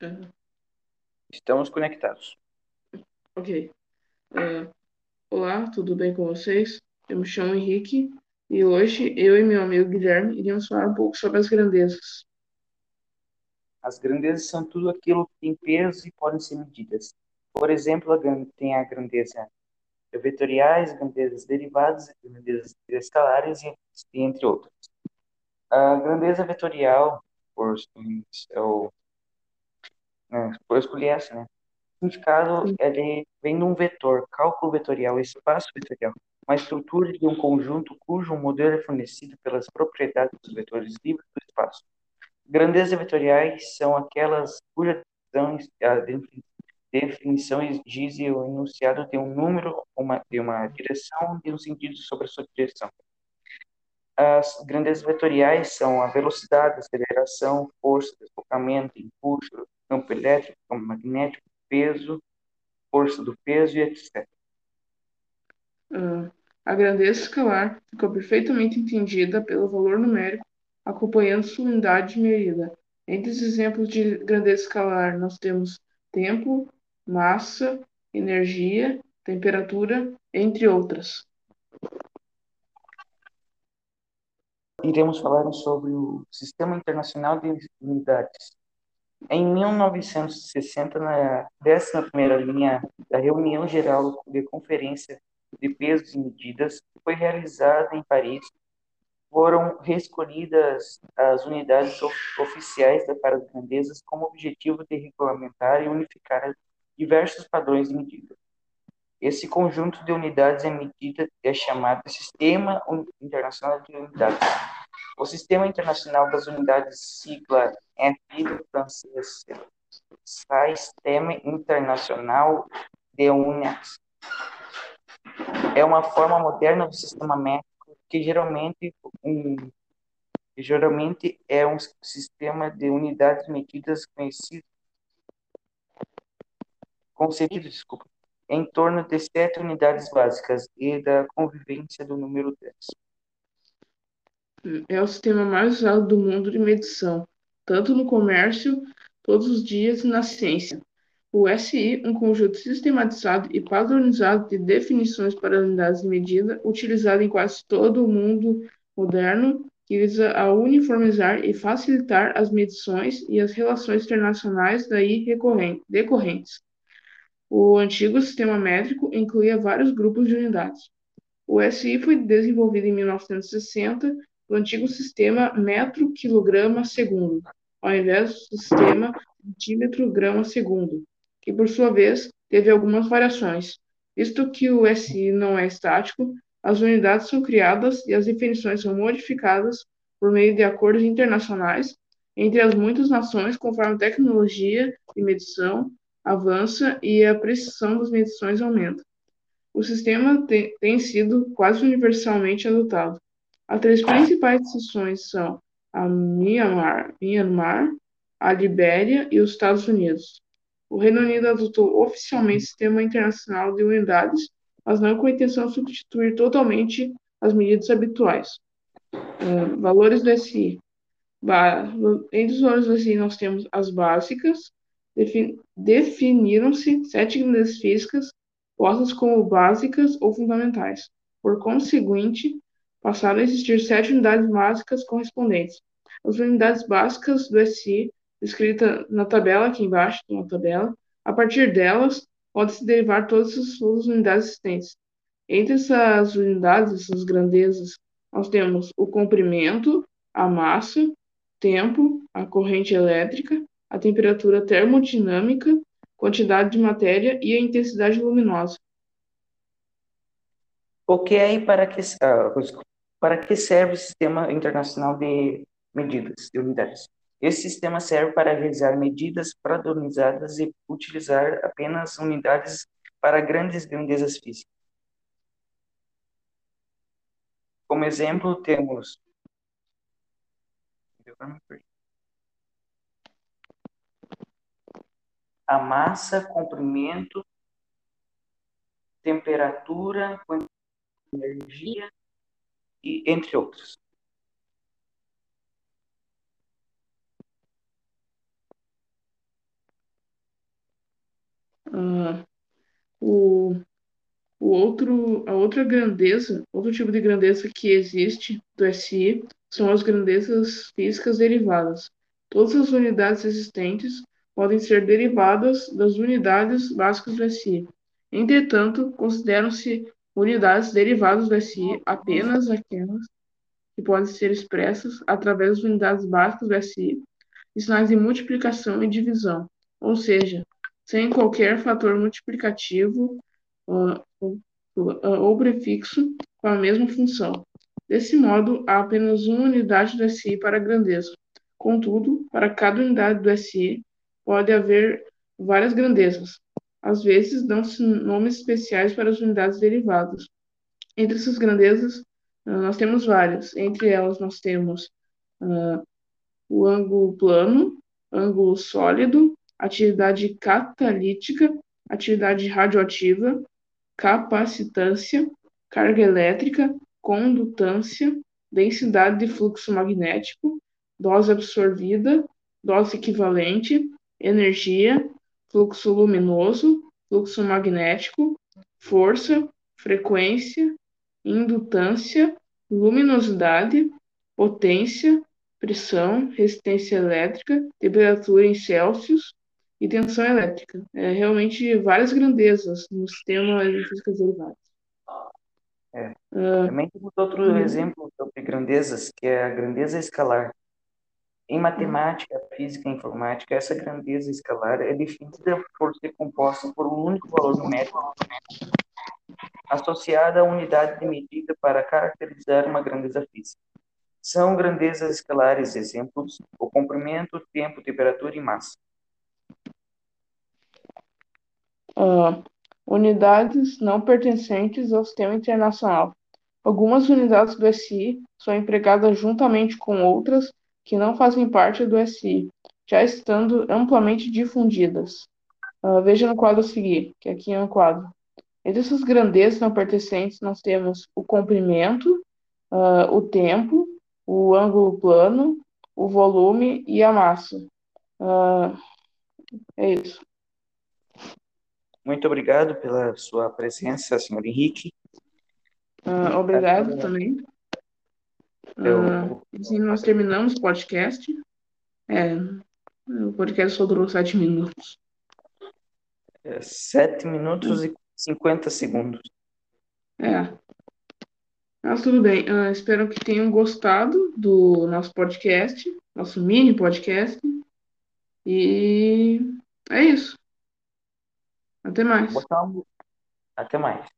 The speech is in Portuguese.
É, Estamos conectados. ok. É, olá, tudo bem com vocês? Eu me chamo Henrique e hoje eu e meu amigo Guilherme iremos falar um pouco sobre as grandezas. As grandezas são tudo aquilo que tem peso e podem ser medidas. Por exemplo, a tem a grandeza vetoriais, grandezas derivadas, grandezas escalares entre outras. A grandeza vetorial, por, eu, né, por escolher essa, né? O significado ele vem de um vetor, cálculo vetorial, espaço vetorial, uma estrutura de um conjunto cujo modelo é fornecido pelas propriedades dos vetores livres do espaço. Grandezas vetoriais são aquelas cuja definição, a defini- definição exige o enunciado de um número, uma, de uma direção, de um sentido sobre a sua direção. As grandezas vetoriais são a velocidade, aceleração, força, deslocamento, impulso, campo elétrico, campo magnético, peso, força do peso e etc. Ah, a grandeza escalar ficou perfeitamente entendida pelo valor numérico acompanhando sua unidade de medida. Entre os exemplos de grandeza escalar, nós temos tempo, massa, energia, temperatura, entre outras. Iremos falar sobre o Sistema Internacional de Unidades. Em 1960, na 11ª linha da Reunião Geral de Conferência de Pesos e Medidas, foi realizada em Paris, foram reescolhidas as unidades of- oficiais para as grandezas como objetivo de regulamentar e unificar diversos padrões de medida. Esse conjunto de unidades é medida é chamado Sistema Internacional de Unidades. O Sistema Internacional das Unidades, sigla FI do francês, Sistema Internacional de Unidades, é uma forma moderna do sistema métrico que geralmente um geralmente é um sistema de unidades medidas conhecido concebido, desculpa, em torno de sete unidades básicas e da convivência do número 10. É o sistema mais usado do mundo de medição, tanto no comércio, todos os dias e na ciência. O SI, um conjunto sistematizado e padronizado de definições para unidades de medida, utilizado em quase todo o mundo moderno, que visa a uniformizar e facilitar as medições e as relações internacionais daí decorrentes. O antigo sistema métrico incluía vários grupos de unidades. O SI foi desenvolvido em 1960 do antigo sistema metro-quilograma-segundo, ao invés do sistema centímetro-grama-segundo, que por sua vez teve algumas variações. Visto que o SI não é estático, as unidades são criadas e as definições são modificadas por meio de acordos internacionais entre as muitas nações conforme a tecnologia de medição avança e a precisão das medições aumenta. O sistema te- tem sido quase universalmente adotado. As três principais seções são a Myanmar, Myanmar, a Libéria e os Estados Unidos. O Reino Unido adotou oficialmente o Sistema Internacional de Unidades, mas não com a intenção de substituir totalmente as medidas habituais. Ah, valores do SI. Ba- entre os valores do SI nós temos as básicas, Defi- definiram-se sete grandezas físicas postas como básicas ou fundamentais. Por conseguinte, passaram a existir sete unidades básicas correspondentes. As unidades básicas do SI, descrita na tabela aqui embaixo, uma tabela, a partir delas, pode-se derivar todas as unidades existentes. Entre essas unidades, essas grandezas, nós temos o comprimento, a massa, tempo, a corrente elétrica, a temperatura termodinâmica, quantidade de matéria e a intensidade luminosa. Ok, aí para que, ah. Para que serve o Sistema Internacional de Medidas de Unidades? Esse sistema serve para realizar medidas padronizadas e utilizar apenas unidades para grandes grandezas físicas. Como exemplo, temos a massa, comprimento, temperatura, energia e entre outros. Uh, o, o outro, a outra grandeza, outro tipo de grandeza que existe do SI são as grandezas físicas derivadas. Todas as unidades existentes podem ser derivadas das unidades básicas do SI. Entretanto, consideram-se unidades derivadas do SI apenas aquelas que podem ser expressas através das unidades básicas do SI e sinais de multiplicação e divisão, ou seja, sem qualquer fator multiplicativo uh, ou prefixo com a mesma função. Desse modo, há apenas uma unidade do SI para grandeza. Contudo, para cada unidade do SI, pode haver várias grandezas. Às vezes, dão-se nomes especiais para as unidades derivadas. Entre essas grandezas, nós temos várias. Entre elas, nós temos uh, o ângulo plano, ângulo sólido, atividade catalítica, atividade radioativa, capacitância, carga elétrica, condutância, densidade de fluxo magnético, dose absorvida, dose equivalente, energia, fluxo luminoso, fluxo magnético, força, frequência, indutância, luminosidade, potência, pressão, resistência elétrica, temperatura em Celsius e tensão elétrica. É realmente várias grandezas no sistema de física derivada. É. Uh, Também temos outro uh, exemplo sobre grandezas, que é a grandeza escalar. Em matemática, física e informática, essa grandeza escalar é definida por ser composta por um único valor numérico associada à unidade de medida para caracterizar uma grandeza física. São grandezas escalares exemplos: o comprimento, tempo, temperatura e massa. Uh, unidades não pertencentes ao sistema internacional. Algumas unidades do SI são empregadas juntamente com outras que não fazem parte do SI, já estando amplamente difundidas. Uh, veja no quadro a seguir, que aqui é um quadro. Entre essas grandezas não pertencentes, nós temos o comprimento, uh, o tempo, o ângulo plano, o volume e a massa. Uh, é isso. Muito obrigado pela sua presença, senhor Henrique. Obrigado também. Eu... assim nós terminamos o podcast. É, o podcast só durou sete minutos. É, sete minutos e 50 segundos. É. Mas tudo bem. Uh, espero que tenham gostado do nosso podcast, nosso mini podcast. E é isso. Até mais. Até mais.